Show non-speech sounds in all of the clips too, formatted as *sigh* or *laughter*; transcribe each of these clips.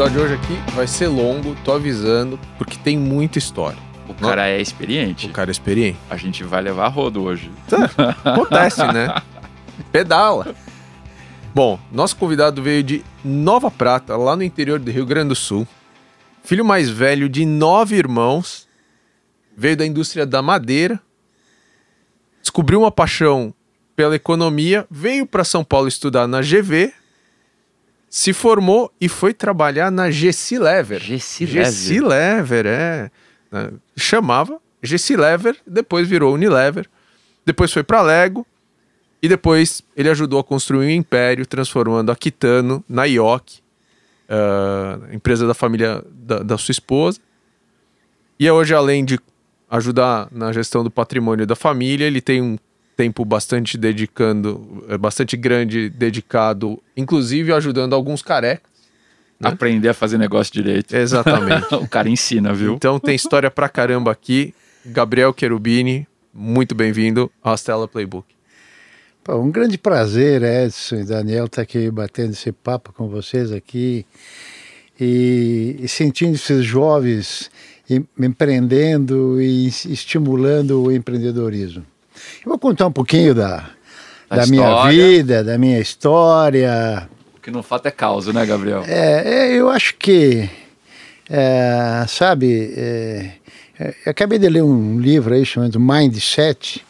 episódio hoje aqui vai ser longo, tô avisando, porque tem muita história. O cara é experiente. O cara é experiente. A gente vai levar rodo hoje. Tá, acontece, né? Pedala. Bom, nosso convidado veio de Nova Prata, lá no interior do Rio Grande do Sul. Filho mais velho de nove irmãos. Veio da indústria da madeira. Descobriu uma paixão pela economia. Veio para São Paulo estudar na GV. Se formou e foi trabalhar na GC Lever. GC Lever. Lever, é. Chamava GC Lever, depois virou Unilever. Depois foi para Lego e depois ele ajudou a construir um império, transformando a Kitano na IOC, uh, empresa da família da, da, sua esposa. E hoje, além de ajudar na gestão do patrimônio da família, ele tem um tempo bastante dedicando, é, bastante grande dedicado, inclusive ajudando alguns carecas. Né? Aprender a fazer negócio direito. Exatamente. *laughs* o cara ensina, viu? Então tem história pra caramba aqui. Gabriel Cherubini, muito bem-vindo ao Stella Playbook. Pô, um grande prazer, Edson e Daniel, estar tá aqui batendo esse papo com vocês aqui e, e sentindo esses jovens empreendendo e estimulando o empreendedorismo. Eu vou contar um pouquinho da, da minha vida, da minha história. O que não falta é causa, né, Gabriel? É, é eu acho que, é, sabe, é, é, eu acabei de ler um livro aí chamado Mindset,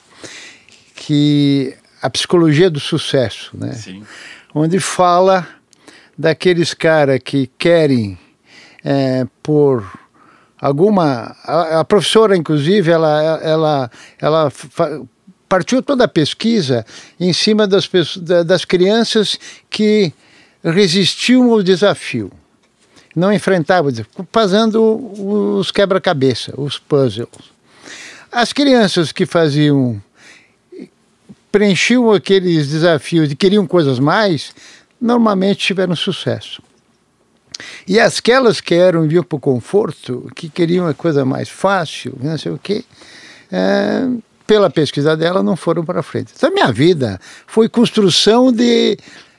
que a psicologia do sucesso, né? Sim. Onde fala daqueles caras que querem é, por alguma a, a, professora inclusive ela ela ela partiu toda a pesquisa em cima das das crianças que resistiam ao desafio não enfrentavam fazendo os quebra-cabeça os puzzles as crianças que faziam preenchiam aqueles desafios e queriam coisas mais, normalmente tiveram sucesso. E aquelas que eram vinham para o conforto, que queriam uma coisa mais fácil, não sei o quê, é, pela pesquisa dela, não foram para frente. Então, minha vida foi construção de,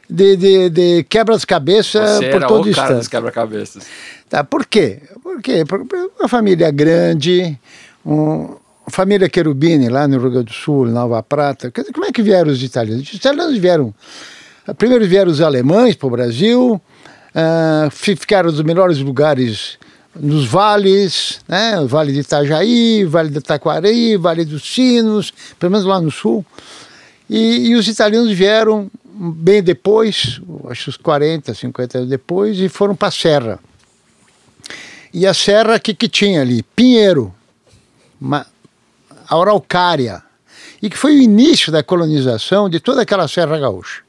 de, de, de quebra-cabeça por todo o instante. quebra-cabeças. Tá, por quê? Por quê? Porque uma família grande, um, família Cherubini, lá no Rio Grande do Sul, Nova Prata, como é que vieram os italianos? Os italianos vieram, primeiro vieram os alemães para o Brasil, uh, ficaram nos melhores lugares nos vales, né? Vale de Itajaí, Vale de Taquari, Vale dos Sinos, pelo menos lá no sul. E, e os italianos vieram bem depois, acho uns 40, 50 anos depois, e foram para a Serra. E a Serra, o que, que tinha ali? Pinheiro, uma, a Araucária, e que foi o início da colonização de toda aquela Serra Gaúcha.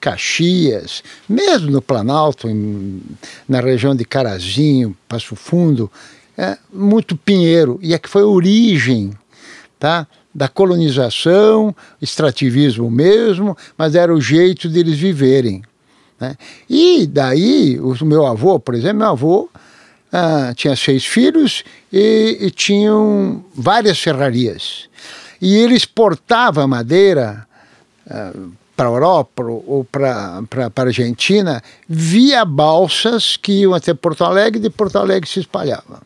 Caxias, mesmo no Planalto, em, na região de Carazinho, Passo Fundo, é, muito pinheiro, e é que foi a origem tá, da colonização, extrativismo mesmo, mas era o jeito deles viverem. Né? E daí, o meu avô, por exemplo, meu avô ah, tinha seis filhos e, e tinham várias serrarias. E ele exportava madeira ah, para a Europa ou para a Argentina via balsas que iam até Porto Alegre e de Porto Alegre se espalhava.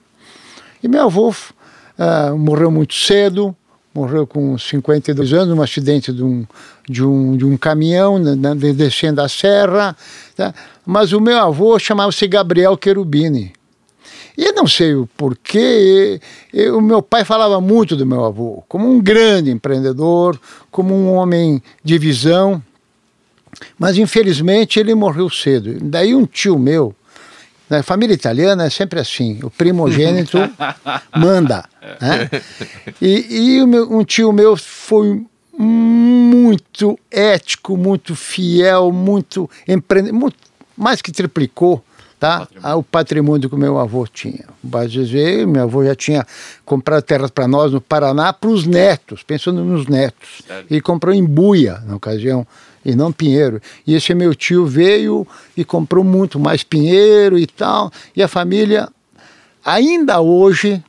E meu avô ah, morreu muito cedo, morreu com 52 anos, num acidente de um, de um, de um caminhão né, descendo a serra. Tá? Mas o meu avô chamava-se Gabriel Cherubini. E não sei o porquê, o meu pai falava muito do meu avô, como um grande empreendedor, como um homem de visão, mas infelizmente ele morreu cedo. Daí um tio meu, na família italiana é sempre assim, o primogênito *laughs* manda. Né? E, e um tio meu foi muito ético, muito fiel, muito empreendedor, mais que triplicou tá? Patrimônio. Ah, o patrimônio que o meu avô tinha. Às vezes, meu avô já tinha comprado terras para nós no Paraná para os netos, pensando nos netos. Sério? E comprou em Buia, na ocasião, e não Pinheiro. E esse meu tio veio e comprou muito mais Pinheiro e tal. E a família, ainda hoje,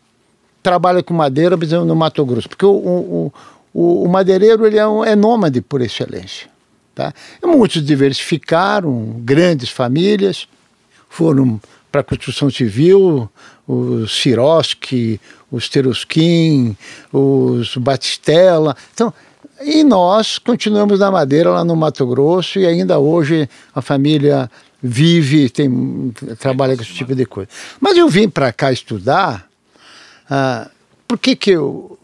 trabalha com madeira, mas no Mato Grosso. Porque o, o, o, o madeireiro ele é, um, é nômade por excelência. Tá? Muitos diversificaram, grandes famílias, foram para a construção civil, os Siroski, os Teruskin, os Batistella. Então, e nós continuamos na madeira lá no Mato Grosso e ainda hoje a família vive, tem, trabalha com esse tipo de coisa. Mas eu vim para cá estudar, ah, por que que eu...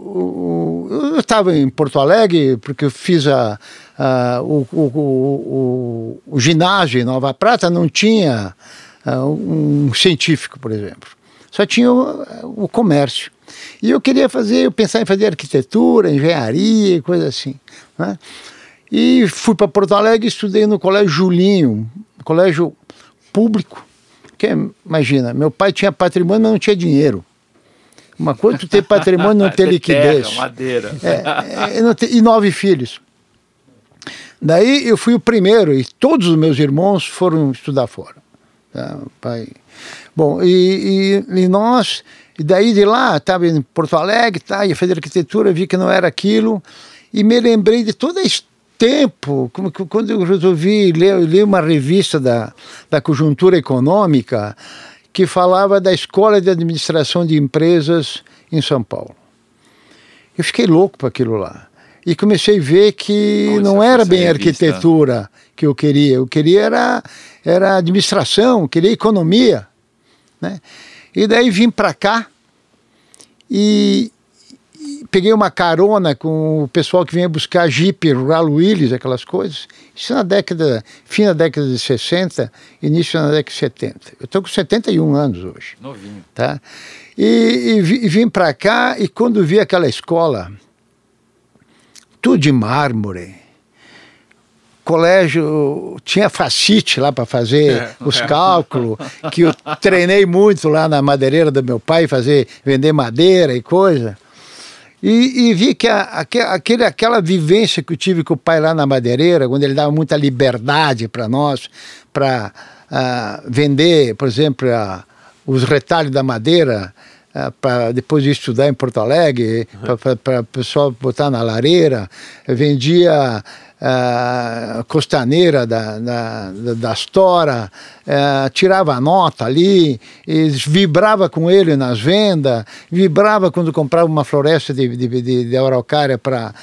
estava em Porto Alegre, porque eu fiz a, a o, o, o, o, ginásio em Nova Prata, não tinha um científico, por exemplo. Só tinha o, o comércio. E eu queria fazer, eu pensava em fazer arquitetura, engenharia e coisa assim. Né? E fui para Porto Alegre e estudei no Colégio Julinho, colégio público. Que, imagina, meu pai tinha patrimônio, mas não tinha dinheiro. Uma coisa tu ter patrimônio não *laughs* ter liquidez. Terra, madeira. É, é, e nove filhos. Daí eu fui o primeiro e todos os meus irmãos foram estudar fora. Tá? Pai. Bom, e, e, e nós e daí de lá, estava em Porto Alegre, tá, ia fazer arquitetura, vi que não era aquilo, e me lembrei de todo esse tempo, como, quando eu resolvi ler, eu li uma revista da, da conjuntura econômica que falava da Escola de Administração de Empresas em São Paulo. Eu fiquei louco para aquilo lá. E comecei a ver que não era bem arquitetura que eu queria. Eu queria era, era administração, queria economia. Né? E daí vim para cá e, e, peguei uma carona com o pessoal que vinha buscar Jeep, Rural Willys, aquelas coisas. Isso na década, fim da década de 60, início da década de 70. Eu estou com 71 anos hoje. Novinho. Tá? E, e vim para cá e quando vi aquela escola, tudo de mármore, colégio tinha facite lá para fazer é, os é. cálculos, que eu treinei muito lá na madeireira do meu pai, fazer vender madeira e coisa. E, e vi que a, aquele, aquela vivência que eu tive com o pai lá na madeireira, quando ele dava muita liberdade para nós, para uh, ah, vender, por exemplo, uh, os retalhos da madeira, uh, para depois de estudar em Porto Alegre, uhum. para o pessoal botar na lareira, vendia uh, costaneira da, da, da Astora, uh, tirava nota ali, vibrava com ele nas vendas, vibrava quando comprava uma floresta de, de, de, de araucária para.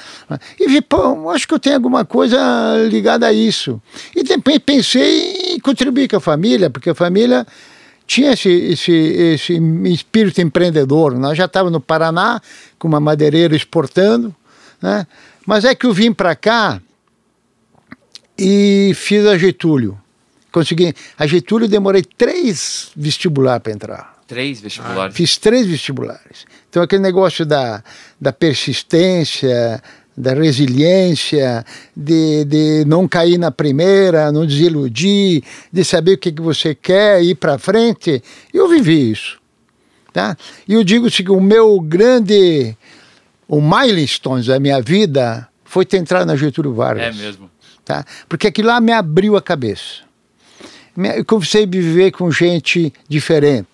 E pô, acho que eu tenho alguma coisa ligada a isso. E também pensei em contribuir com a família, porque a família tinha esse, esse, esse espírito empreendedor. Nós já estávamos no Paraná com uma madeireira exportando, né? mas é que eu vim para cá e fiz a Getúlio. Consegui. A Getúlio demorei três vestibulares para entrar. Três vestibulares? Ah, fiz três vestibulares. Então, aquele negócio da, da persistência, da resiliência, de, de não cair na primeira, não desiludir, de saber o que, que você quer, ir para frente, eu vivi isso. Tá? E eu digo que o meu grande, o milestone da minha vida foi ter entrado na Getúlio Vargas. É mesmo tá? Porque aquilo lá me abriu a cabeça. Eu comecei a viver com gente diferente.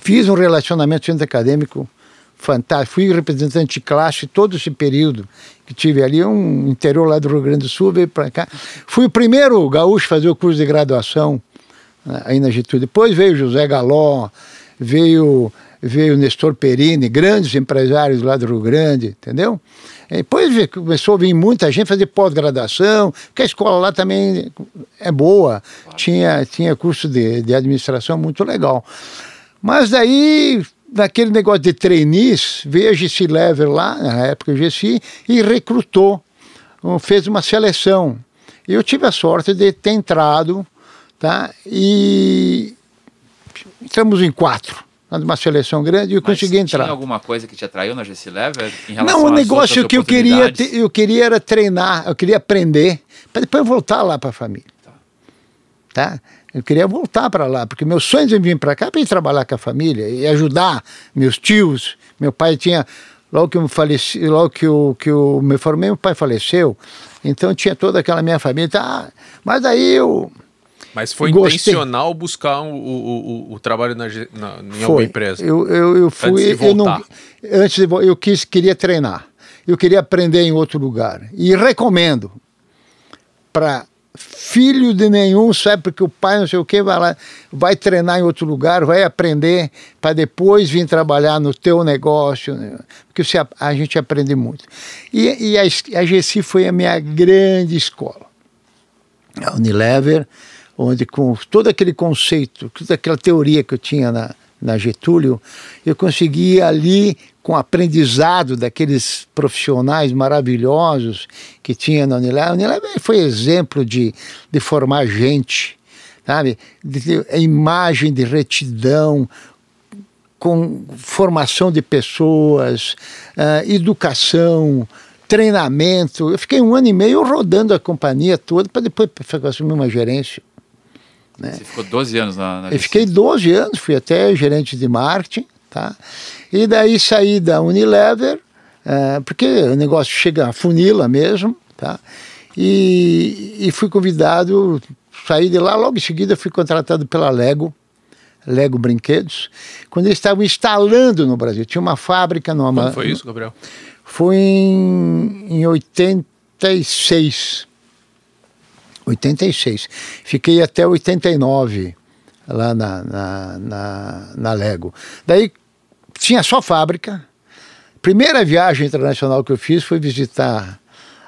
Fiz um relacionamento centro acadêmico fantástico. Fui representante de classe todo esse período que tive ali, um interior lá do Rio Grande do Sul, veio para cá. Fui o primeiro gaúcho a fazer o curso de graduação né, aí na Getúlio. Depois veio José Galó, veio veio Nestor Perini, grandes empresários lá do Rio Grande, entendeu? Depois começou a vir muita gente fazer pós-graduação, porque a escola lá também é boa, tinha, tinha curso de, de administração muito legal. Mas daí, naquele negócio de trainees, veio a GC Lever lá, na época o GC, e recrutou, fez uma seleção. Eu tive a sorte de ter entrado, tá? E entramos em quatro uma seleção grande e consegui entrar. Tinha alguma coisa que te atraiu na GC Lever em relação Não, o negócio que eu queria, eu queria era treinar, eu queria aprender, para depois voltar lá para a família. Tá. tá? Eu queria voltar para lá, porque meus sonhos de vir para cá para ir trabalhar com a família e ajudar meus tios. Meu pai tinha, logo que eu faleci, logo que eu, que eu me formei, meu pai faleceu. Então tinha toda aquela minha família. Tá? Mas aí eu mas foi Gostei. intencional buscar o, o, o, o trabalho na, na, em foi. alguma empresa? Eu, eu, eu fui. Antes de eu não, antes de, eu quis, queria treinar. Eu queria aprender em outro lugar. E recomendo para filho de nenhum sabe porque o pai não sei o que vai lá, vai treinar em outro lugar, vai aprender para depois vir trabalhar no teu negócio, né? porque você, a gente aprende muito. E, e a, a GC foi a minha grande escola. A Unilever, onde com todo aquele conceito, toda aquela teoria que eu tinha na, na Getúlio, eu consegui ali com aprendizado daqueles profissionais maravilhosos que tinha na Unilever. A Unilever foi exemplo de, de formar gente, sabe? De ter a imagem de retidão, com formação de pessoas, uh, educação, treinamento. Eu fiquei um ano e meio rodando a companhia toda para depois assumir uma gerência. Né? Você ficou 12 anos na, na Eu fiquei 12 anos, fui até gerente de marketing, tá? E daí saí da Unilever, é, porque o negócio chega a funila mesmo, tá? E, e fui convidado, saí de lá, logo em seguida fui contratado pela Lego, Lego Brinquedos, quando eles estavam instalando no Brasil. Tinha uma fábrica no Como foi isso, Gabriel? Foi em, em 86. 86. Fiquei até 89 lá na, na, na, na Lego. Daí tinha só fábrica. Primeira viagem internacional que eu fiz foi visitar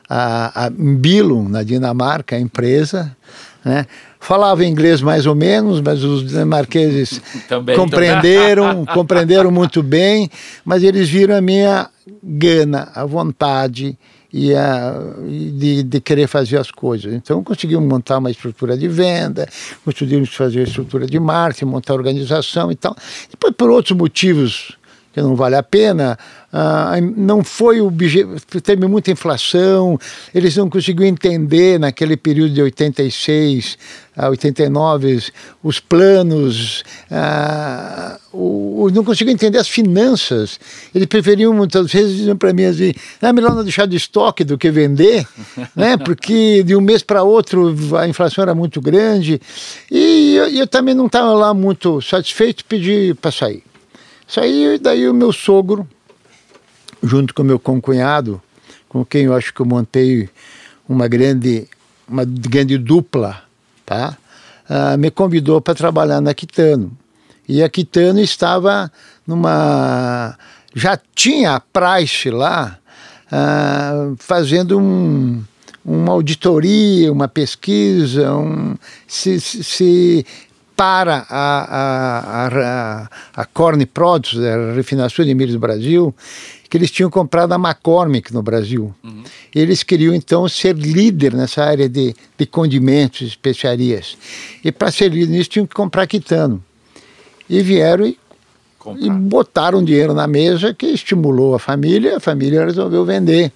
a, a Billund, na Dinamarca, a empresa. Né? Falava inglês mais ou menos, mas os dinamarqueses *laughs* Também, compreenderam, *laughs* compreenderam muito bem, mas eles viram a minha gana, a vontade e a, de, de, querer fazer as coisas. Então conseguimos montar uma estrutura de venda, conseguimos fazer estrutura de marketing, montar organização e tal. Depois, por outros motivos que não vale a pena, ah, não foi o teve muita inflação, eles não conseguiram entender naquele período de 86 a 89 os planos, ah, o, não conseguiram entender as finanças. Eles preferiam muitas vezes dizer para mim assim, é melhor não deixar de estoque do que vender, *laughs* né? Porque de um mês para outro a inflação era muito grande e eu, eu também não estava lá muito satisfeito, pedi para sair. Saí daí o meu sogro, junto com meu concunhado, com quem eu acho que eu montei uma grande, uma grande dupla, tá? Ah, me convidou para trabalhar na Quitano. E a Quitano estava numa. Já tinha a Price lá ah, fazendo um, uma auditoria, uma pesquisa, um, se, se, para a, a, a, a Corn Produce, a refinação de milho do Brasil, que eles tinham comprado a McCormick no Brasil. Uhum. Eles queriam então ser líder nessa área de, de condimentos, especiarias. E para ser líder nisso tinham que comprar Quitano. E vieram e, e botaram dinheiro na mesa que estimulou a família, a família resolveu vender.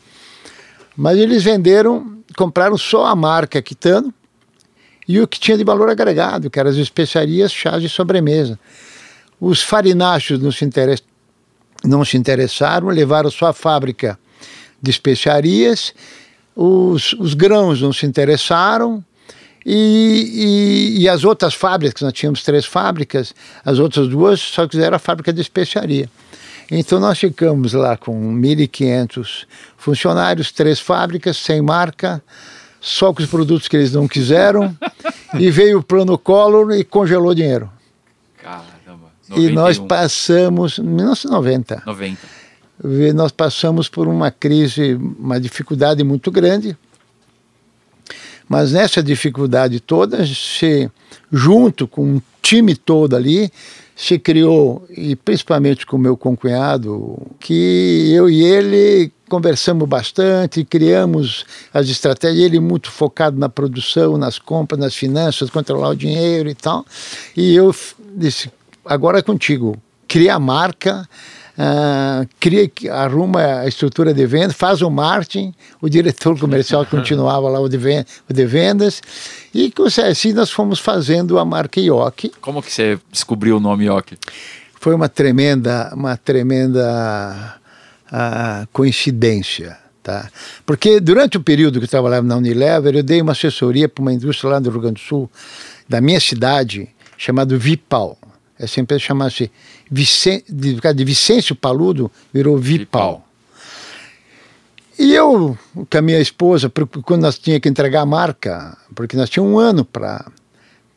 Mas eles venderam, compraram só a marca Quitano e o que tinha de valor agregado, que eram as especiarias, chás de sobremesa. Os farináceos não se. Não se interessaram, levaram sua fábrica de especiarias, os, os grãos não se interessaram, e, e, e, as outras fábricas, nós tínhamos três fábricas, as outras duas só quiseram a fábrica de especiaria. Então nós ficamos lá com 1.500 funcionários, três fábricas, sem marca, só com os produtos que eles não quiseram, *laughs* e veio o plano Collor e congelou dinheiro. Caramba. 91. E nós passamos, 1990. 90. Nós passamos por uma crise, uma dificuldade muito grande. Mas nessa dificuldade toda, se, junto com um time todo ali, se criou, e principalmente com o meu concunhado, que eu e ele conversamos bastante, criamos as estratégias, ele muito focado na produção, nas compras, nas finanças, controlar o dinheiro e tal. E eu disse, agora é contigo, cria a marca, Uh, cria, arruma a estrutura de venda, faz o marketing, o diretor comercial *laughs* continuava lá o de, o de vendas, e assim nós fomos fazendo a marca Ioki. Como que você descobriu o nome Ioki? Foi uma tremenda, uma tremenda uh, coincidência. Tá? Porque durante o período que eu trabalhava na Unilever, eu dei uma assessoria para uma indústria lá do Rio Grande do Sul, da minha cidade, chamada Vipal. Essa empresa chamava-se Vicen de, de Vicêncio Paludo, virou Vipal. E eu, com a minha esposa, quando nós tínhamos que entregar a marca, porque nós tínhamos um ano para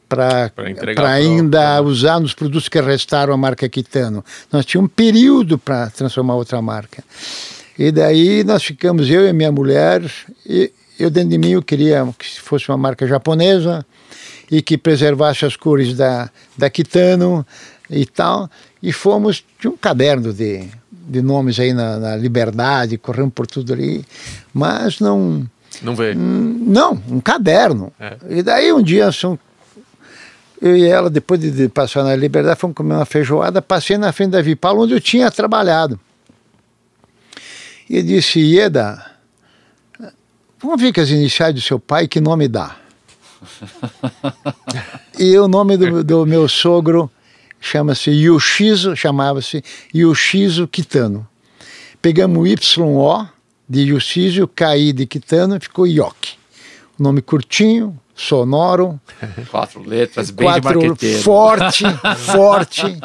para pro- ainda usar nos produtos que restaram a marca Quitano. Nós tínhamos um período para transformar outra marca. E daí nós ficamos, eu e a minha mulher, e eu dentro de mim eu queria que fosse uma marca japonesa e que preservasse as cores da, da Quitano e tal. E fomos, tinha um caderno de, de nomes aí na, na Liberdade, corremos por tudo ali, mas não... Não. Hum, Não, um caderno. É. E daí um dia eu e ela, depois de, de passar na Liberdade, fomos comer uma feijoada, passei na frente da Vipal, onde eu tinha trabalhado. E disse, Ieda, vamos ver que as iniciais do seu pai, que nome dá? E o nome do, do meu sogro chama-se Yoshizo, chamava-se Yoshizo Kitano. Pegamos o YO de Yoshizo, KI de Kitano, ficou Yoki. Nome curtinho, sonoro, *laughs* Quatro letras, bem de quatro marqueteiro. forte, *laughs* forte.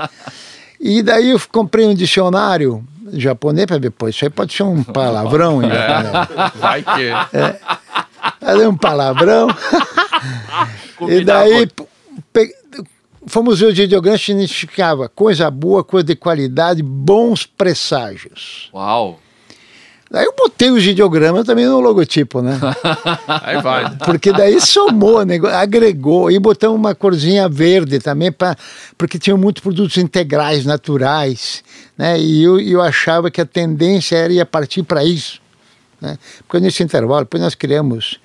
E daí eu comprei um dicionário japonês para ver, pô, isso aí pode ser um palavrão em japonês. *laughs* Vai que. Aí um palavrão. E daí pe- fomos ver os ideogramas que significava coisa boa, coisa de qualidade, bons presságios. Uau! Daí eu botei os ideogramas também no logotipo, né? *laughs* Aí vai. Porque daí somou, nego- agregou e botamos uma corzinha verde também, pra, porque tinham muitos produtos integrais, naturais, né? E eu, eu achava que a tendência era ir partir para isso. Né? Porque nesse intervalo, depois nós criamos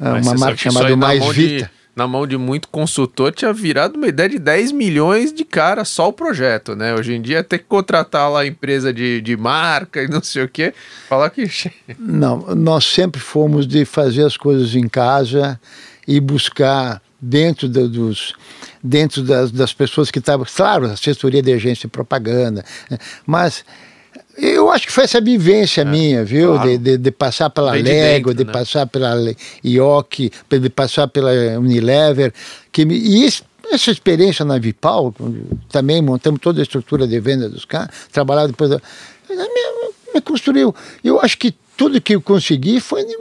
Mas uma marca chamada Mais mão de- Vita. na mão de muito consultor tinha virado uma ideia de 10 milhões de cara só o projeto, né? Hoje em dia ter que contratar lá a empresa de, de marca e não sei o quê. Falar que. *laughs* Não, nós sempre fomos de fazer as coisas em casa e buscar dentro da- dos dentro das, das pessoas que estavam, claro, assessoria de agência de propaganda, né, mas eu acho que foi essa vivência minha, viu? É, claro. De, de, de passar pela de Lego, dentro, de né? passar pela IOC, de passar pela Unilever, que me, e esse- essa experiência na Vipal, também montamos toda a estrutura de venda dos caras, trabalhar depois da, me, me construiu. Eu acho que tudo que eu consegui foi de-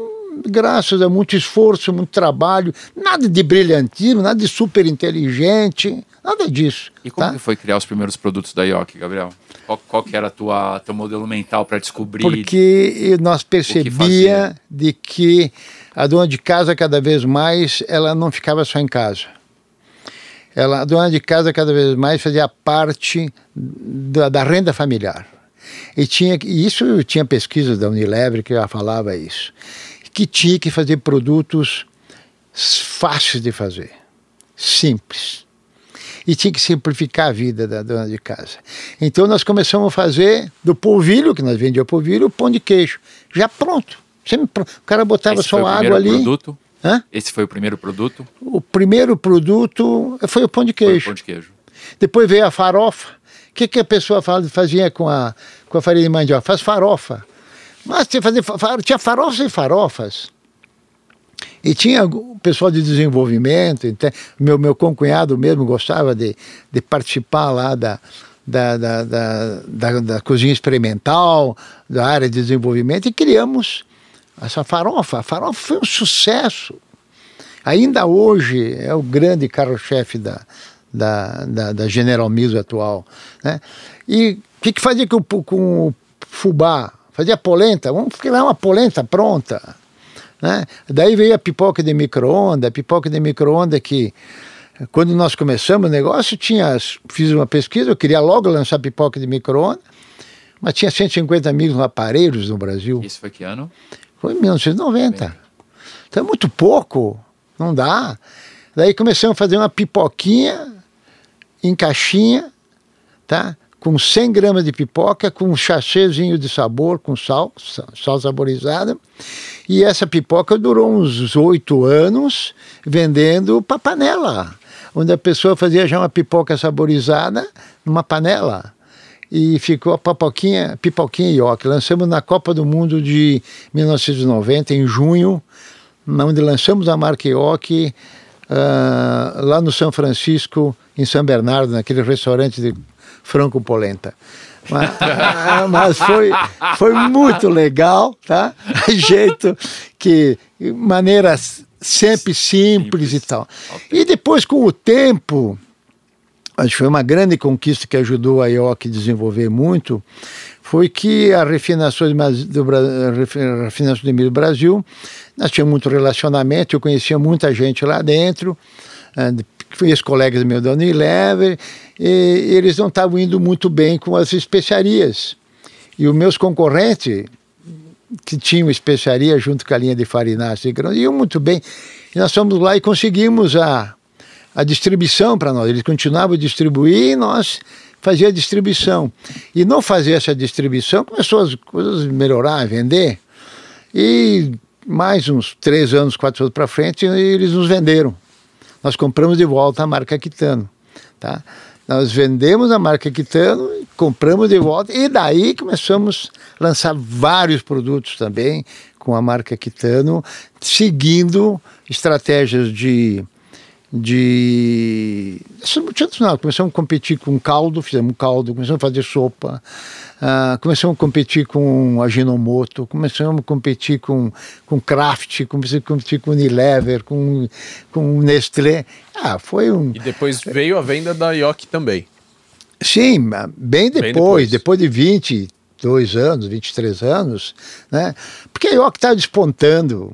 graças a muito esforço, muito trabalho, nada de brilhantismo, nada de super inteligente, nada disso. E como tá? que foi criar os primeiros produtos da IOC, Gabriel? Qual, qual que era a tua teu modelo mental para descobrir? Porque nós percebia de que a dona de casa cada vez mais ela não ficava só em casa. Ela, a dona de casa cada vez mais fazia parte da, da renda familiar. E tinha que- isso tinha pesquisas da Unilever que já falava isso, que tinha que fazer produtos fáceis de fazer, simples e tinha que simplificar a vida da dona de casa. Então nós começamos a fazer do polvilho, que nós vendíamos polvilho, o pão de queijo, já pronto. Sempre. O cara botava Esse só água ali. Produto? Hã? Esse foi o primeiro produto? O primeiro produto foi o pão de Foi o queijo. pão de queijo. Depois veio a farofa. O que, que a pessoa fa- fazia com a, com a farinha de mandioca? Faz farofa. Mas tinha, fazer, fa- fa- tinha farofas e farofas. E tinha o pessoal de desenvolvimento, então, meu, meu concunhado mesmo gostava de, de participar lá da, da, da, da, da, cozinha experimental, da área de desenvolvimento, e criamos essa farofa. A farofa foi um sucesso. Ainda hoje é o grande carro-chefe da, da, da, da General Mills atual. Né? E o que, que fazia com, com o fubá? Fazia polenta? Vamos criar uma polenta pronta. Né? Daí veio a pipoca de micro-ondas, a pipoca de micro-ondas que quando nós começamos o negócio, tinha, fiz uma pesquisa, eu queria logo lançar pipoca de micro-ondas, mas tinha 150 mil aparelhos no Brasil. Isso foi que ano? Foi em 1990. Então é muito pouco, não dá. Daí começamos a fazer uma pipoquinha em caixinha, tá? Com 100 gramas de pipoca, com um sachêzinho de sabor, com sal, sa- sal saborizada. E essa pipoca durou uns oito anos vendendo para panela, onde a pessoa fazia já uma pipoca saborizada numa panela. E ficou a pipoquinha, pipoquinha Ioki. Lançamos na Copa do Mundo de 1990, em junho, onde lançamos a marca Ioki ah, lá no São Francisco, em São Bernardo, naquele restaurante de franco polenta. Mas, *laughs* mas, foi, foi muito legal, tá? *laughs* Jeito que, maneira sempre simples, simples. e tal. Okay. E depois, com o tempo, acho que foi uma grande conquista que ajudou a IOC a desenvolver muito, foi que a refinação de, do, refinação do Brasil, nós tínhamos muito relacionamento, eu conhecia muita gente lá dentro, eh, ex-colegas meus da Unilever, e eles não estavam indo muito bem com as especiarias. E os meus concorrentes, que tinham especiaria junto com a linha de farináceos e grãos, iam muito bem. E nós fomos lá e conseguimos a, a distribuição para nós. Eles continuavam a distribuir e nós fazia a distribuição. E não fazer essa distribuição, começou as coisas a melhorar, a vender. E mais uns três anos, quatro anos para frente, eles nos venderam. Nós compramos de volta a marca Quitano. Tá? Nós vendemos a marca Quitano, compramos de volta e daí começamos a lançar vários produtos também com a marca Quitano, seguindo estratégias de de. Não, começamos a competir com caldo, fizemos caldo, começamos a fazer sopa, uh, começamos a competir com Aginomoto, começamos a competir com, com Kraft, começamos a competir com Unilever, com, com Nestlé. Ah, foi um. E depois veio a venda da Yoki também. Sim, bem depois, bem depois, depois de 22 anos, 23 anos, né? Porque a Yoki estava despontando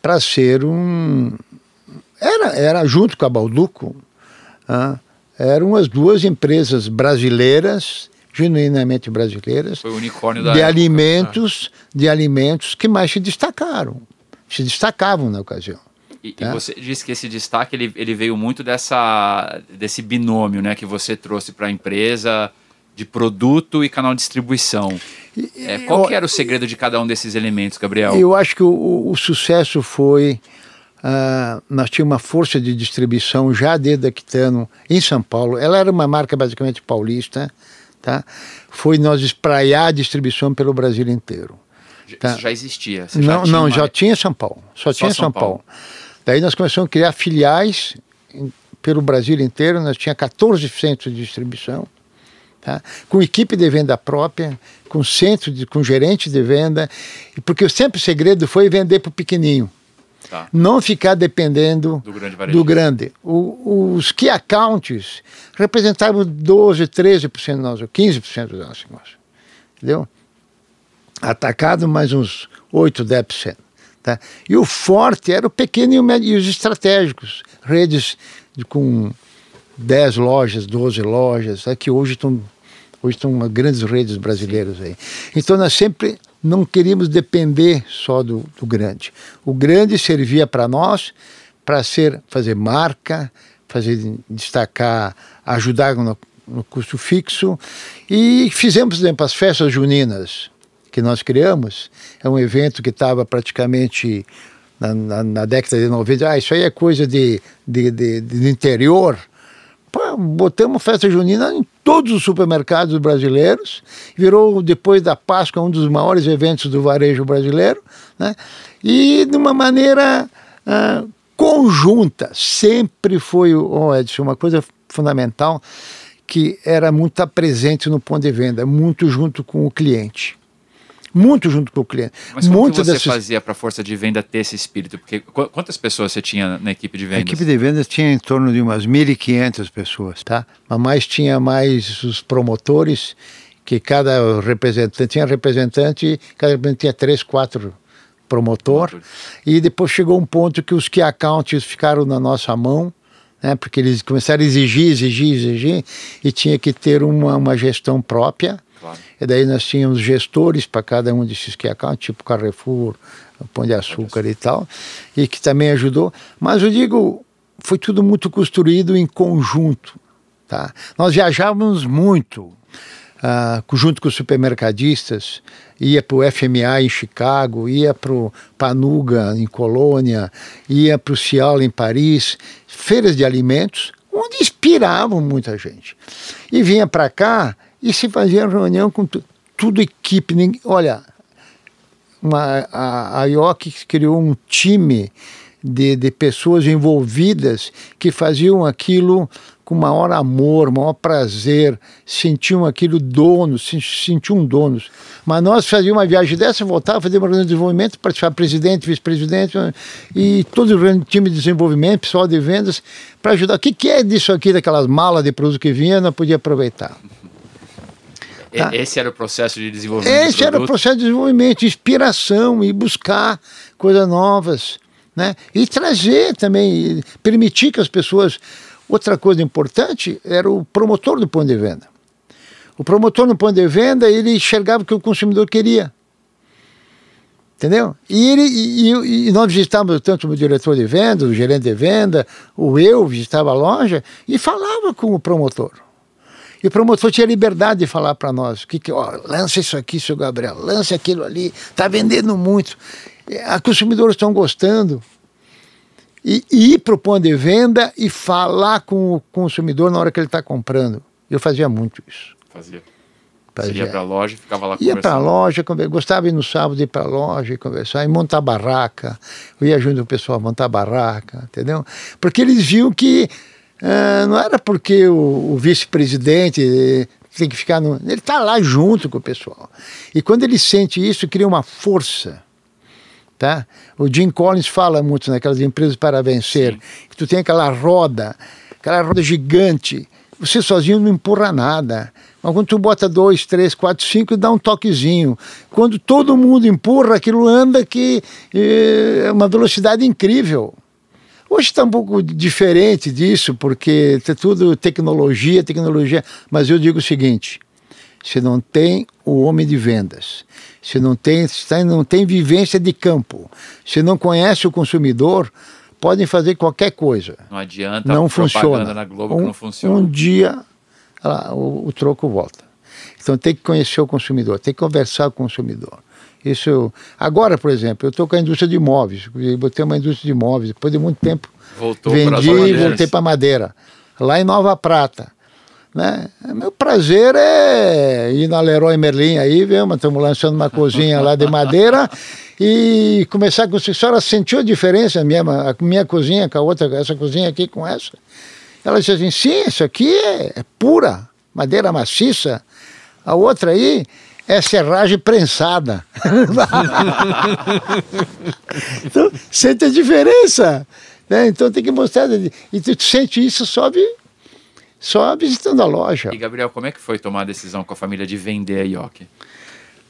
para ser um, era, era junto com a Balduco, ah, eram as duas empresas brasileiras, genuinamente brasileiras, de alimentos, né? de alimentos que mais se destacaram, se destacavam na ocasião. E, tá? e, você disse que esse destaque ele, ele veio muito dessa, desse binômio né, que você trouxe para a empresa de produto e canal de distribuição. É, qual eu, que era o segredo de cada um desses elementos, Gabriel? Eu acho que o, o sucesso foi Uh, nós tínhamos uma força de distribuição já desde Aquitano em São Paulo. Ela era uma marca basicamente paulista, tá? Foi nós espraiar a distribuição pelo Brasil inteiro. Tá? Isso já existia? Você não, já não, já tinha São Paulo. Só, Só tinha São, São Paulo. Paulo. Daí nós começamos a criar filiais pelo Brasil inteiro. Nós tinha 14 centros de distribuição. Tá? com equipe de venda própria, com centro, de, com gerente de venda, porque sempre o segredo foi vender para o pequenininho. Tá. Não ficar dependendo do grande. Do grande. O, os key accounts representavam 12, 13% do nosso, 15% do nosso negócio. Entendeu? Atacado mais uns 8, 10%. Tá? E o forte era o pequeno e, o médio, e os estratégicos. Redes de, com 10 lojas, 12 lojas, tá? que hoje estão hoje estão grandes redes brasileiras aí. Então nós sempre não queríamos depender só do, do grande. O grande servia para nós para ser fazer marca, fazer destacar, ajudar no, no, custo fixo e fizemos, por exemplo, as festas juninas que nós criamos. É um evento que estava praticamente na, na, na, década de 90. Ah, isso aí é coisa de, de, de, de interior botamos festa junina em todos os supermercados brasileiros, virou depois da Páscoa um dos maiores eventos do varejo brasileiro, né? e de uma maneira uh, conjunta, sempre foi, oh Edson, uma coisa fundamental que era muito presente no ponto de venda, muito junto com o cliente muito junto com o cliente. Mas como que você dessas... fazia para a força de venda ter esse espírito? Porque quantas pessoas você tinha na equipe de vendas? A equipe de vendas tinha em torno de umas 1.500 pessoas, tá? Mas mais tinha mais os promotores, que cada representante tinha representante, cada representante tinha três, quatro promotor. E depois chegou um ponto que os key accounts ficaram na nossa mão, né? Porque eles começaram a exigir, exigir, exigir, e tinha que ter uma, uma gestão própria Claro. E daí nós tínhamos gestores para cada um desses que accounts, tipo Carrefour, Pão de Açúcar e tal, e que também ajudou. Mas eu digo, foi tudo muito construído em conjunto. Tá? Nós viajávamos muito, uh, junto com os supermercadistas, ia para o FMA em Chicago, ia para o Panuga em Colônia, ia para o Cial em Paris, feiras de alimentos, onde inspiravam muita gente. E vinha para cá e se fazia reunião com tu, tudo equipe. Ninguém, olha, uma, a, a IOC criou um time de, de pessoas envolvidas que faziam aquilo com maior amor, maior prazer, sentiam aquilo dono, sentiam donos. Mas nós fazíamos uma viagem dessa, voltava, fazia uma reunião de desenvolvimento, participava presidente, vice-presidente e todo o time de desenvolvimento, pessoal de vendas, para ajudar. O que, que é disso aqui, daquelas malas de produto que vinha, não podia aproveitar. Tá? Esse era o processo de desenvolvimento. Esse era o processo de desenvolvimento, inspiração e buscar coisas novas, né? E trazer também, permitir que as pessoas Outra coisa importante era o promotor do ponto de venda. O promotor no ponto de venda, ele enxergava o que o consumidor queria. Entendeu? E, ele, e, e nós visitávamos tanto o diretor de venda, o gerente de venda, o eu visitava a loja e falava com o promotor. E o promotor tinha liberdade de falar para nós: que, que, ó, lança isso aqui, seu Gabriel, lança aquilo ali, está vendendo muito. Os consumidores estão gostando e, ir para o ponto de venda e falar com o consumidor na hora que ele está comprando. Eu fazia muito isso. Fazia. Fazia. Você ia para a loja e ficava lá Ia para a loja, gostava de ir no sábado ir para a loja e conversar, e montar barraca. Eu ia junto com o pessoal montar barraca, entendeu? Porque eles viam que uh, não era porque o, o vice-presidente tem que ficar no. Ele está lá junto com o pessoal. E quando ele sente isso, cria uma força Tá? O Jim Collins fala muito naquelas empresas para vencer, Sim. que tu tem aquela roda, aquela roda gigante, você sozinho não empurra nada. Mas quando tu bota dois, três, quatro, cinco, dá um toquezinho. Quando todo mundo empurra, aquilo anda que é uma velocidade incrível. Hoje está um pouco diferente disso, porque é tudo tecnologia, tecnologia. Mas eu digo o seguinte: se não tem o homem de vendas, se não tem, se não tem vivência de campo, se não conhece o consumidor, podem fazer qualquer coisa. Não adianta não funciona. na Globo um, que não funciona. Um dia o, o, troco volta. Então tem que conhecer o consumidor, tem que conversar com o consumidor. Isso agora, por exemplo, eu estou com a indústria de imóveis, botei uma indústria de imóveis, depois de muito tempo Voltou vendi e voltei para madeira, lá em Nova Prata. Né? Meu prazer é ir na Leroy Merlin aí, viu? Estamos lançando uma cozinha lá de madeira e começar com. A senhora sentiu a diferença, a minha, a minha cozinha com a outra, essa cozinha aqui com essa? Ela disse assim: sim, isso aqui é, é pura, madeira maciça. A outra aí é serragem prensada. *laughs* então, sente a diferença. Né? Então tem que mostrar. E tu sente isso, sobe só visitando a loja. E Gabriel, como é que foi tomar a decisão com a família de vender a Ioki?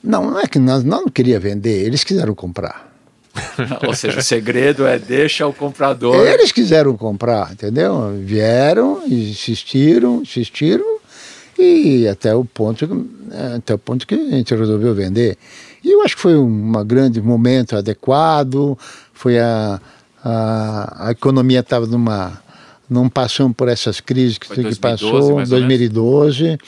Não, não é que nós, nós não queria vender, eles quiseram comprar. *laughs* Ou seja, o segredo é deixa o comprador. Eles quiseram comprar, entendeu? Vieram, insistiram, insistiram e até o ponto até o ponto que a gente resolveu vender. E eu acho que foi um grande momento adequado, foi a, a, a economia estava numa não passamos por essas crises que, que passou, em 2012.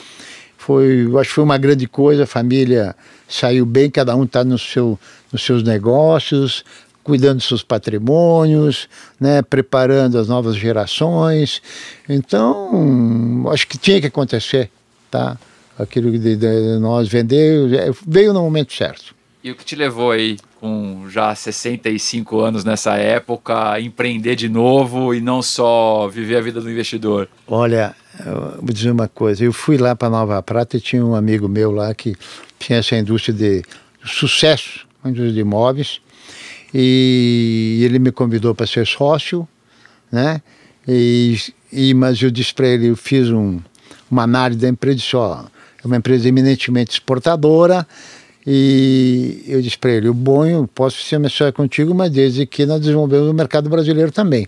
Foi, acho que foi uma grande coisa, a família saiu bem, cada um está no seu, nos seus negócios, cuidando dos seus patrimônios, né, preparando as novas gerações. Então, acho que tinha que acontecer, tá? Aquilo de, de nós vender é, veio no momento certo. E o que te levou aí com já 65 anos nessa época, empreender de novo e não só viver a vida do investidor? Olha, vou dizer uma coisa. Eu fui lá para Nova Prata e tinha um amigo meu lá que tinha essa indústria de sucesso, uma indústria de imóveis, e ele me convidou para ser sócio, né? E, e, mas eu disse para ele, eu fiz um, uma análise da empresa, disse, ó, é uma empresa eminentemente exportadora, e eu disse para ele: o bom, eu posso ser mencionar contigo, mas desde que nós desenvolvemos o mercado brasileiro também.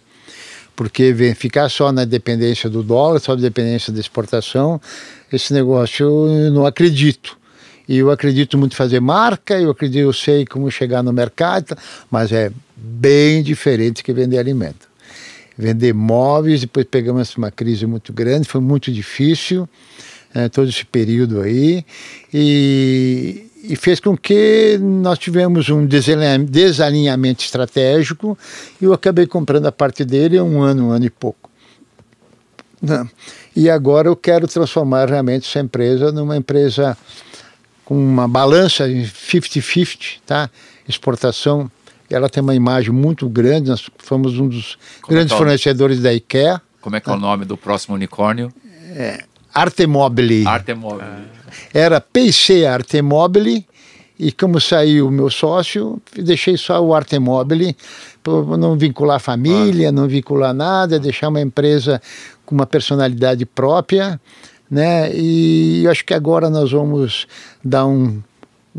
Porque ficar só na dependência do dólar, só na dependência da exportação, esse negócio eu não acredito. E eu acredito muito em fazer marca, eu acredito, eu sei como chegar no mercado, mas é bem diferente que vender alimento. Vender móveis, depois pegamos uma crise muito grande, foi muito difícil, é, todo esse período aí. E, e fez com que nós tivemos um desalinhamento estratégico e eu acabei comprando a parte dele há um ano, um ano e pouco. E agora eu quero transformar realmente essa empresa numa empresa com uma balança 50-50, tá? Exportação, ela tem uma imagem muito grande, nós fomos um dos Como é grandes fornecedores da IKEA, Como é que é o nome do próximo unicórnio? É, Artemobile. Artemobile. Era PC Artemobile e como saiu o meu sócio, deixei só o Artemobile, para não vincular a família, não vincular nada, deixar uma empresa com uma personalidade própria, né? E acho que agora nós vamos dar um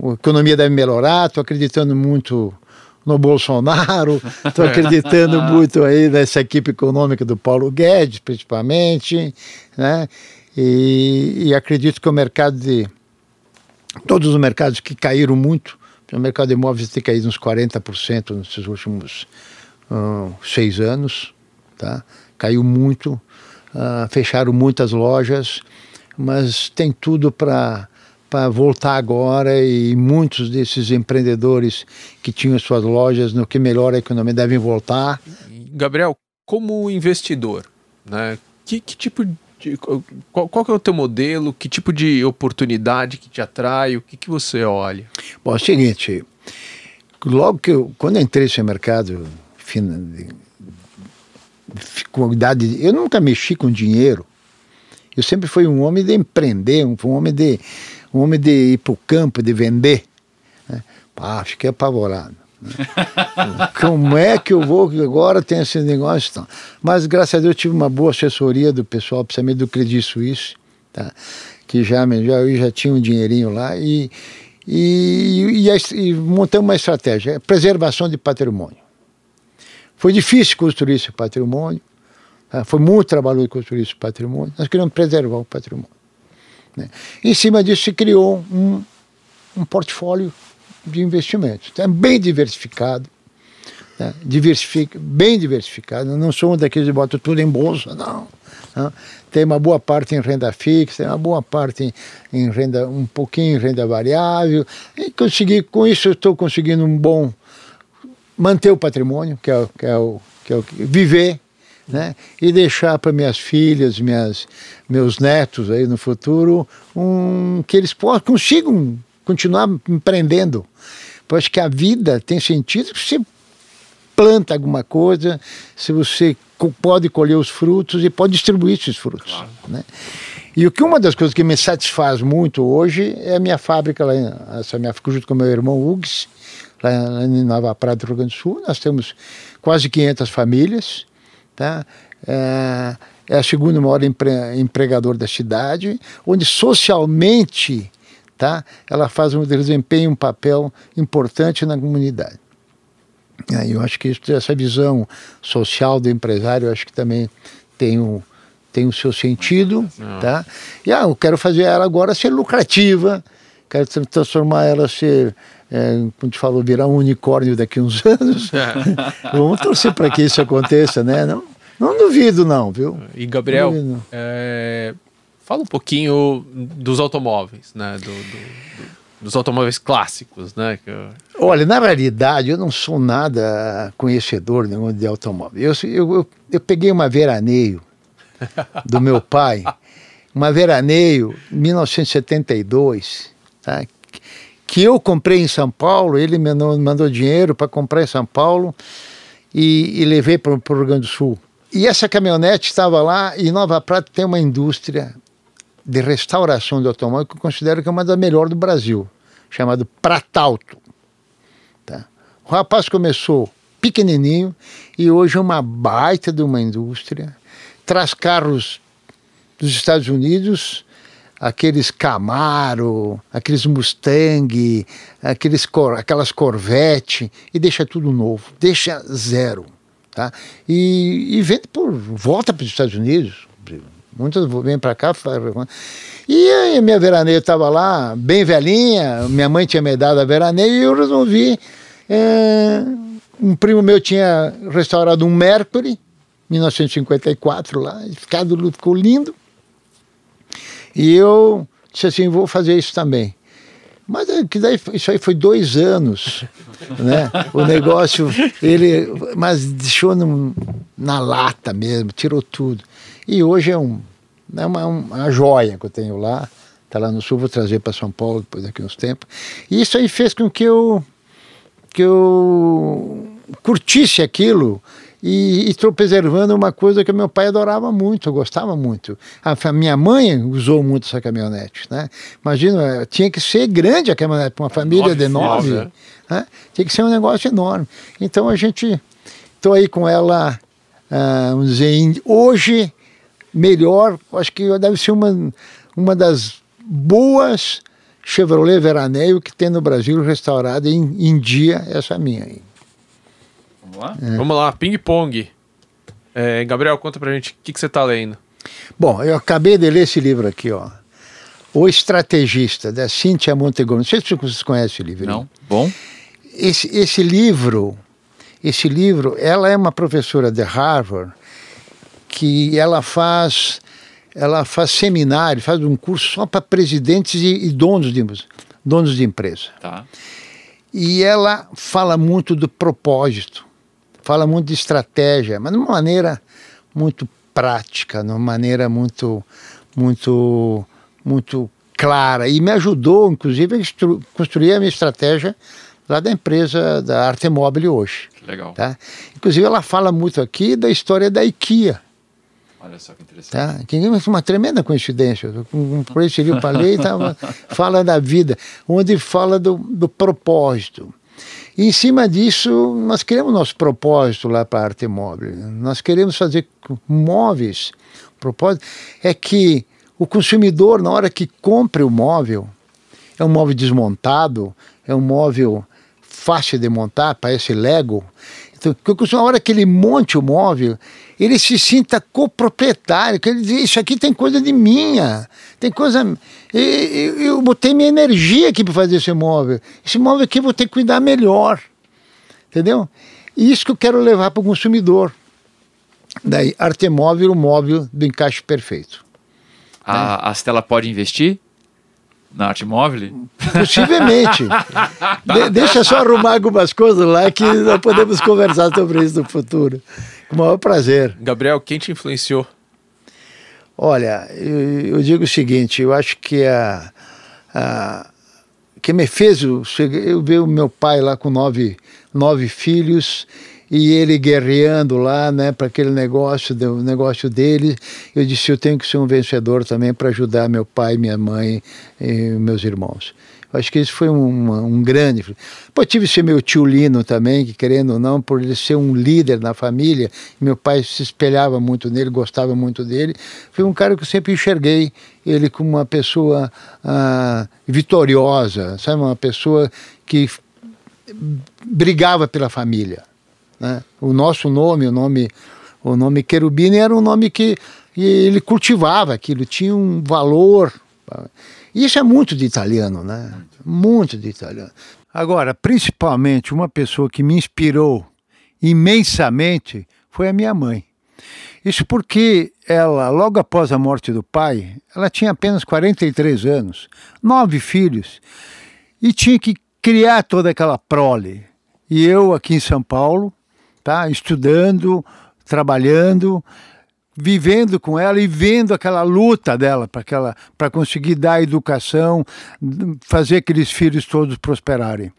a economia deve melhorar, estou acreditando muito no Bolsonaro, estou *laughs* acreditando muito aí nessa equipe econômica do Paulo Guedes, principalmente, né? E, e acredito que o mercado de todos os mercados que caíram muito, o mercado de imóveis tem caído uns 40% nesses últimos uh, seis anos, tá? Caiu muito, uh, fecharam muitas lojas, mas tem tudo para para voltar agora e muitos desses empreendedores que tinham suas lojas no que melhora a economia devem voltar. Gabriel, como investidor, né, que, que tipo de, qual, qual é o teu modelo, que tipo de oportunidade que te atrai, o que, que você olha? Bom, é o seguinte, logo que eu, quando eu entrei nesse mercado, com idade, eu nunca mexi com dinheiro, eu sempre fui um homem de empreender, um, um homem de um homem de ir para o campo, de vender. Né? Ah, fiquei apavorado. Né? *laughs* Como é que eu vou agora tem esse negócio? Então. Mas graças a Deus eu tive uma boa assessoria do pessoal, principalmente do Credit Suisse, tá? que já, já, já tinha um dinheirinho lá e, e, e, e montamos uma estratégia, preservação de patrimônio. Foi difícil construir esse patrimônio, tá? foi muito trabalhoso construir esse patrimônio, nós queremos preservar o patrimônio. Né? Em cima disso se criou um, um portfólio de investimentos, é bem diversificado, né? Diversifica, bem diversificado. Eu não sou um daqueles que botam tudo em bolsa, não. não. Tem uma boa parte em renda fixa, tem uma boa parte em, em renda, um pouquinho em renda variável. E consegui, com isso estou conseguindo um bom manter o patrimônio, que é, que é o que é o viver né? E deixar para minhas filhas, minhas, meus netos aí no futuro, um, que eles possam, consigam continuar empreendendo. Eu acho que a vida tem sentido se você planta alguma coisa, se você pode colher os frutos e pode distribuir esses frutos. Claro. Né? E o que uma das coisas que me satisfaz muito hoje é a minha fábrica, lá, essa minha junto com meu irmão Hugues, lá em Nova Prata do Rio Grande do Sul. Nós temos quase 500 famílias tá? É, é a segunda maior empre, empregador da cidade, onde socialmente tá? ela faz um desempenha um papel importante na comunidade. É, eu acho que isso, essa visão social do empresário, eu acho que também tem o, tem o seu sentido, tá? E ah, eu quero fazer ela agora ser lucrativa, quero transformar ela ser, é, como te falou, virar um unicórnio daqui a uns *laughs* anos. É. Vamos torcer para que isso aconteça, né? Não, não duvido, não, viu? E Gabriel, é, fala um pouquinho dos automóveis, né? Do, do, do, dos automóveis clássicos, né? Olha, na realidade, eu não sou nada conhecedor de automóvel. Eu, eu, eu, eu peguei uma veraneio do meu pai, *laughs* uma veraneio 1972, tá? Que eu comprei em São Paulo, ele me mandou, dinheiro para comprar em São Paulo e, e levei para o Rio Grande do Sul. E essa caminhonete estava lá e Nova Prata tem uma indústria de restauração de automóvel que eu considero que é uma das melhores do Brasil, chamado Pratalto. Tá? O rapaz começou pequenininho e hoje é uma baita de uma indústria, traz carros dos Estados Unidos, aqueles Camaro, aqueles Mustang, aqueles, aquelas Corvette e deixa tudo novo, deixa zero. Tá? E, e vende por volta para os Estados Unidos. Muitas vêm para cá. E a minha veraneia estava lá, bem velhinha, minha mãe tinha me dado a veraneia e eu resolvi. É, um primo meu tinha restaurado um Mercury, 1954 lá, ficado, ficou lindo. E eu disse assim: vou fazer isso também. Mas é que daí, isso aí foi dois anos, *laughs* né? O negócio, ele, mas deixou no, na lata mesmo, tirou tudo. E hoje é um, é uma, uma joia que eu tenho lá, tá lá no sul, vou trazer para São Paulo depois daqui uns tempos. E isso aí fez com que eu, que eu curtisse aquilo e estou preservando uma coisa que meu pai adorava muito, gostava muito. A, minha mãe usou muito essa caminhonete, né? Imagina, tinha que ser grande a caminhonete para uma família nove de nove, né? né? Tinha que ser um negócio enorme. Então a gente, estou aí com ela, uh, vamos dizer, hoje melhor, acho que deve ser uma, uma das boas Chevrolet Veraneio que tem no Brasil restaurada em, em dia, essa minha aí. Vamos lá? É. Vamos lá, ping-pong. É, Gabriel, conta pra gente o que, que você tá lendo. Bom, eu acabei de ler esse livro aqui, ó. O Estrategista, da Cynthia Montegomez. Não sei se vocês conhecem o livro. Não, bom. Esse, esse livro, esse livro, ela é uma professora de Harvard que ela faz, ela faz seminário, faz um curso só para presidentes e, e, donos de donos de empresa. Tá. E ela fala muito do propósito fala muito de estratégia, mas de uma maneira muito prática, de uma maneira muito, muito, muito clara. E me ajudou, inclusive, a construir a minha estratégia lá da empresa da Arte Mobile hoje. Legal. Tá? Inclusive, ela fala muito aqui da história da IKEA. Olha só que interessante. Tá? É uma tremenda coincidência. Esse livro para ler, fala da vida, onde fala do, do propósito. E em cima disso, nós queremos nosso propósito lá para a arte móvel. Nós queremos fazer móveis. O propósito é que o consumidor, na hora que compre o móvel, é um móvel desmontado, é um móvel fácil de montar, parece Lego. Então, na hora que ele monte o móvel, ele se sinta coproprietário, que ele diz, isso aqui tem coisa de minha, tem coisa... Eu, eu botei minha energia aqui para fazer esse móvel. Esse móvel aqui eu vou ter que cuidar melhor, entendeu? E isso que eu quero levar para o consumidor. Daí, Artemóvel, o móvel do encaixe perfeito. A, a Stella pode investir? Na arte móvel? Possivelmente. *laughs* De, deixa só arrumar algumas coisas lá que nós podemos conversar sobre isso no futuro. Com o maior prazer. Gabriel, quem te influenciou? Olha, eu, eu digo o seguinte, eu acho que a, a que me fez eu, eu ver o meu pai lá com nove, nove filhos e ele guerreando lá, né, para aquele negócio, do negócio dele. Eu disse, eu tenho que ser um vencedor também para ajudar meu pai, minha mãe e meus irmãos. Acho que isso foi um, um grande. Pô, tive esse meu tio Lino também, que querendo ou não, por ele ser um líder na família, meu pai se espelhava muito nele, gostava muito dele. Foi um cara que eu sempre enxerguei ele como uma pessoa ah, vitoriosa, sabe, uma pessoa que brigava pela família. Né? O nosso nome, o nome, o nome Querubini era um nome que ele cultivava aquilo, tinha um valor. Isso é muito de italiano, né? Muito de italiano. Agora, principalmente, uma pessoa que me inspirou imensamente foi a minha mãe. Isso porque ela, logo após a morte do pai, ela tinha apenas 43 anos, nove filhos, e tinha que criar toda aquela prole. E eu, aqui em São Paulo, tá? estudando, trabalhando, vivendo com ela e vendo aquela luta dela para conseguir dar educação, fazer aqueles filhos todos prosperarem.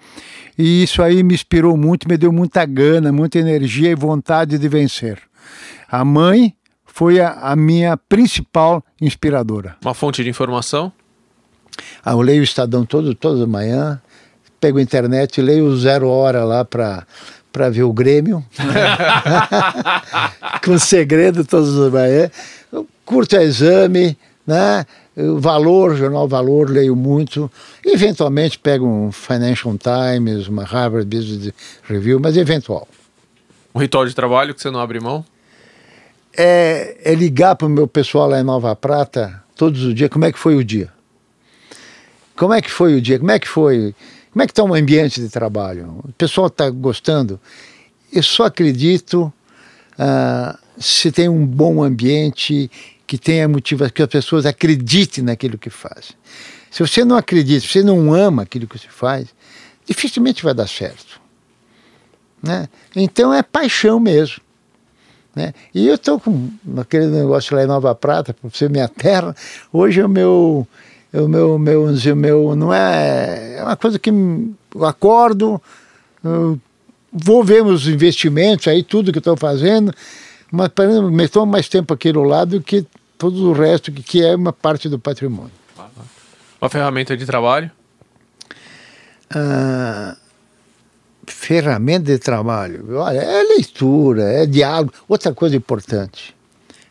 E isso aí me inspirou muito, me deu muita gana, muita energia e vontade de vencer. A mãe foi a, a minha principal inspiradora. Uma fonte de informação? Ah, eu leio o Estadão todo, toda manhã, pego a internet e leio o Zero Hora lá para para ver o Grêmio, *laughs* *laughs* com segredo todos os manhãs. Curto exame, né? Valor, Jornal Valor, leio muito. Eventualmente pego um Financial Times, uma Harvard Business Review, mas eventual. Um ritual de trabalho que você não abre mão? É, é ligar para o meu pessoal lá em Nova Prata todos os dias, como é que foi o dia? Como é que foi o dia? Como é que foi? Como é que está o ambiente de trabalho? O pessoal está gostando? Eu só acredito uh, se tem um bom ambiente, que tenha motivação, que as pessoas acreditem naquilo que fazem. Se você não acredita, se você não ama aquilo que você faz, dificilmente vai dar certo. Né? Então é paixão mesmo. Né? E eu estou com aquele negócio lá em Nova Prata, por ser minha terra. Hoje o meu o meu, meu, o meu não é, é uma coisa que eu acordo, eu vou ver os investimentos aí, tudo que estou fazendo, mas me toma mais tempo aquele lado do que todo o resto, que, que é uma parte do patrimônio. Uma ferramenta de trabalho? Ah, ferramenta de trabalho. Olha, é leitura, é diálogo. Outra coisa importante,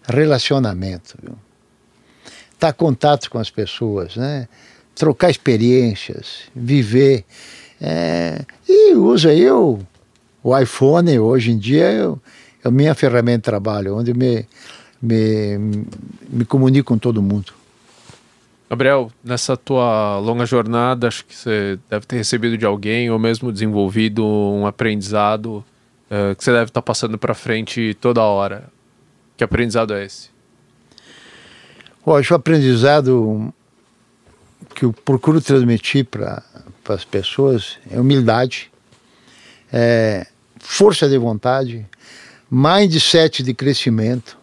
relacionamento. Viu? Estar contato com as pessoas, né? trocar experiências, viver. É, e usa eu o iPhone, hoje em dia, é a minha ferramenta de trabalho, onde me, me, me comunico com todo mundo. Gabriel, nessa tua longa jornada, acho que você deve ter recebido de alguém ou mesmo desenvolvido um aprendizado uh, que você deve estar passando para frente toda hora. Que aprendizado é esse? Hoje o aprendizado que eu procuro transmitir para as pessoas é humildade, é força de vontade, mindset de crescimento,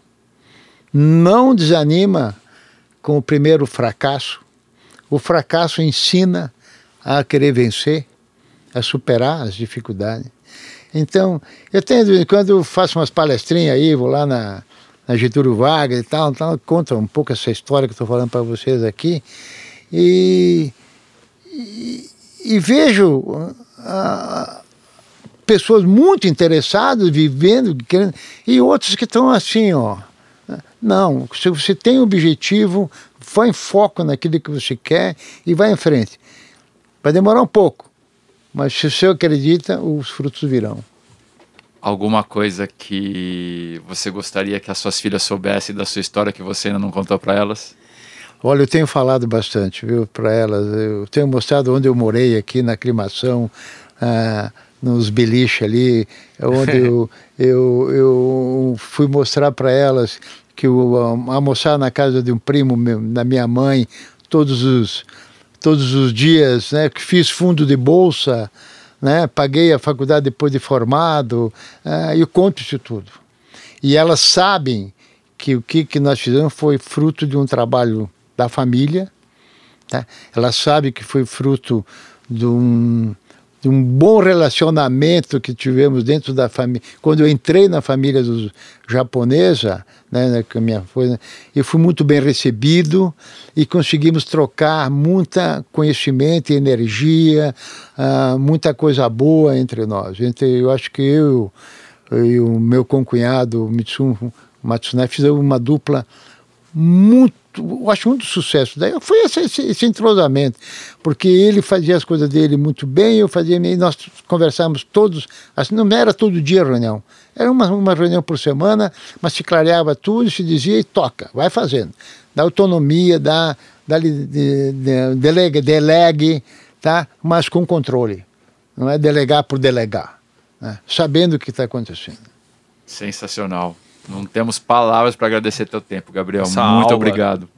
não desanima com o primeiro fracasso. O fracasso ensina a querer vencer, a superar as dificuldades. Então, eu tenho, quando eu faço umas palestrinhas aí, vou lá na, na Getúlio Vargas e tal, então conta um pouco essa história que estou falando para vocês aqui, e, e, e vejo uh, pessoas muito interessadas, vivendo, querendo, e outros que estão assim, ó, não, se você tem um objetivo, vai em foco naquilo que você quer e vai em frente. Vai demorar um pouco, mas se você acredita, os frutos virão. Alguma coisa que você gostaria que as suas filhas soubessem da sua história que você ainda não contou para elas? Olha, eu tenho falado bastante, viu, para elas. Eu tenho mostrado onde eu morei aqui na aclimação, ah, nos beliches ali, onde eu, *laughs* eu, eu fui mostrar para elas que eu almoçar na casa de um primo meu, da minha mãe todos os todos os dias, né? Que fiz fundo de bolsa, né? Paguei a faculdade depois de formado, uh, eu conto isso tudo. E elas sabem que o que, que nós fizemos foi fruto de um trabalho da família, tá? Elas sabem que foi fruto de um de um bom relacionamento que tivemos dentro da família. Quando eu entrei na família dos japonesa, né, né a minha coisa, eu fui muito bem recebido e conseguimos trocar muita conhecimento energia, uh, muita coisa boa entre nós. Entre, eu acho que eu e o meu concunhado Mitsuno Matsunae fizemos uma dupla muito eu acho muito sucesso. Daí foi esse, esse, esse, entrosamento, porque ele fazia as coisas dele muito bem, eu fazia, e nós conversávamos todos, assim, não era todo dia reunião, era uma, uma reunião por semana, mas se clareava tudo, se dizia e toca, vai fazendo. Dá autonomia, dá, dá de, de, de, delegue, delegue, tá? mas com controle. Não é delegar por delegar, né? sabendo o que está acontecendo. Sensacional. Não temos palavras para agradecer teu tempo, Gabriel. Essa Muito aula... obrigado.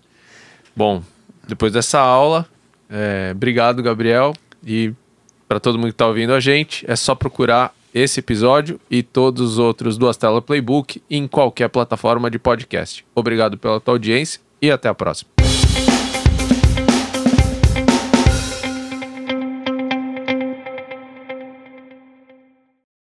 Bom, depois dessa aula, é, obrigado, Gabriel. E para todo mundo que está ouvindo a gente, é só procurar esse episódio e todos os outros do Astela Playbook em qualquer plataforma de podcast. Obrigado pela tua audiência e até a próxima.